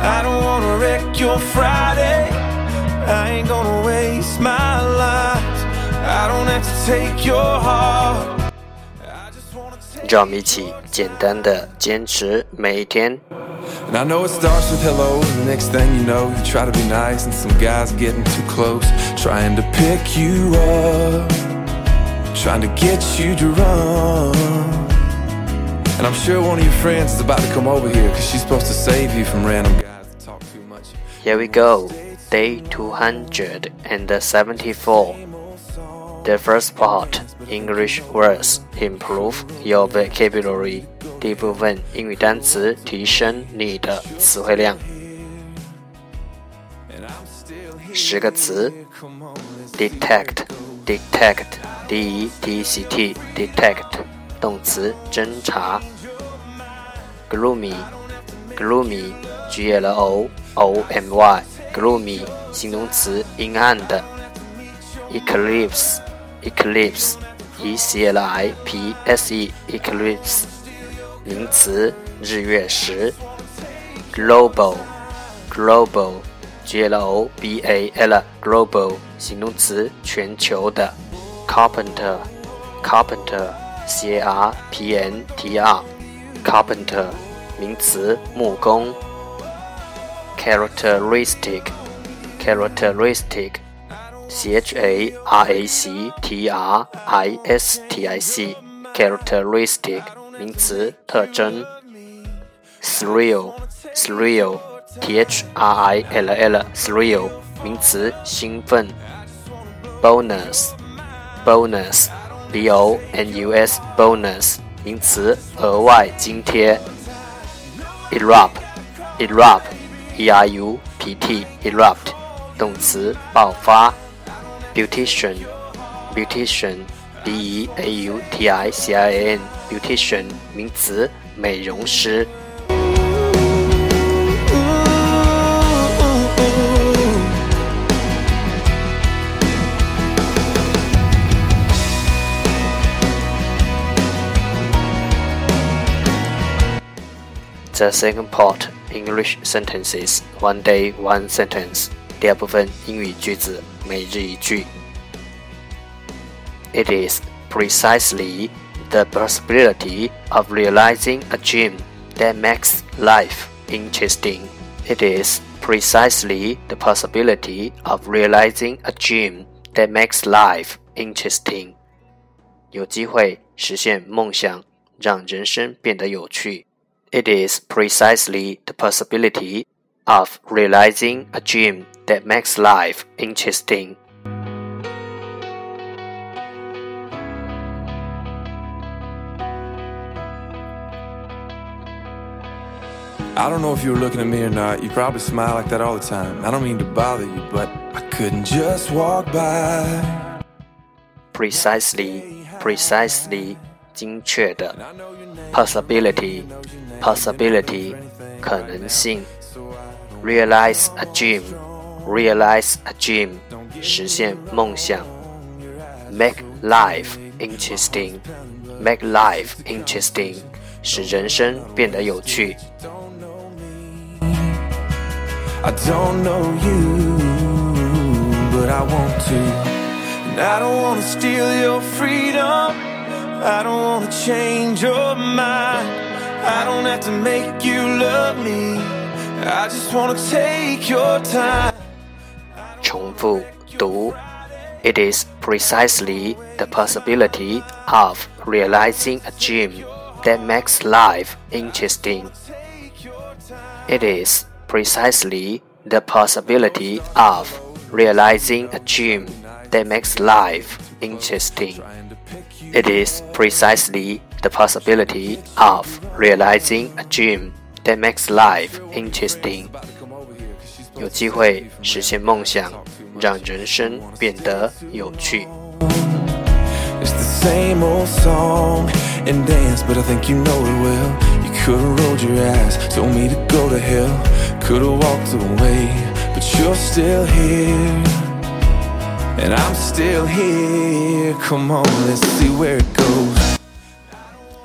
I don't wanna wreck your Friday. I ain't gonna waste my life. I don't have to take your heart. I just wanna take 让我们一起简单的坚持每一天。 And I know it starts with hello, and the next thing you know, you try to be nice, and some guy's getting too close, trying to pick you up, trying to get you to run. And I'm sure one of your friends is about to come over here, cause she's supposed to save you from random guys Here we go. Day 274. The first part, English words, improve your vocabulary. 第一部分英语单词，提升你的词汇量。 And I'm still here. 十个词 Come on, let's detect detect d e t c t detect 动词侦查。gloomy gloomy G l o o m y gloomy 形容词阴暗的。eclipse eclipse e c l i p s e eclipse 名词日月食。global global G L O B A L global 形容词全球的 carpenter carpenter C A R P N T R carpenter 名词木工 characteristic characteristic C H A R A C T R I S T I C characteristic 名词特征 thrill thrill t h r i l l thrill 名词兴奋 bonus bonus b o n u s bonus 名词额外津贴 erupt erupt e r u p t erupt 动词爆发 beautician beautician b e a u t i c i a n beautician 名词美容师 The second part English sentences one day one sentence 第二部分英语句子每日一句。It is precisely the possibility of realizing a dream that makes life interesting. It is precisely the possibility of realizing a dream that makes life interesting. 有机会实现梦想，让人生变得有趣。 It is precisely the possibility of realizing a dream that makes life interesting. I don't know if you were looking at me or not. You probably smile like that all the time. I don't mean to bother you, but I couldn't just walk by. Precisely, precisely, 精确的 I know your name. possibility, possibility, 可能性 realize a dream, realize a dream, 实现梦想 make life interesting, make life interesting, 使人生变得有趣 I don't know you, but I want to. And I don't wanna steal your freedom. I don't wanna change your mind. I don't have to make you love me. I just wanna take your time. 重复读 It is precisely the possibility of realizing a dream that makes life interesting. It is precisely the possibility of realizing a dream that makes life interesting. It is precisely the possibility of realizing a dream that makes life interesting. 有机会实现梦想，让人生变得有趣。It's the same old song and dance, but I think you know it well. You could've rolled your eyes, told me to go to hell. Could've walked away, but you're still here. And I'm still here. Come on, let's see where it goes.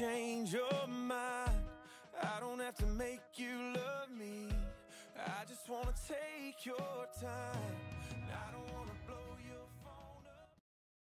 Change your mind. I don't have to make you love me. I just wanna take your time. I don't wanna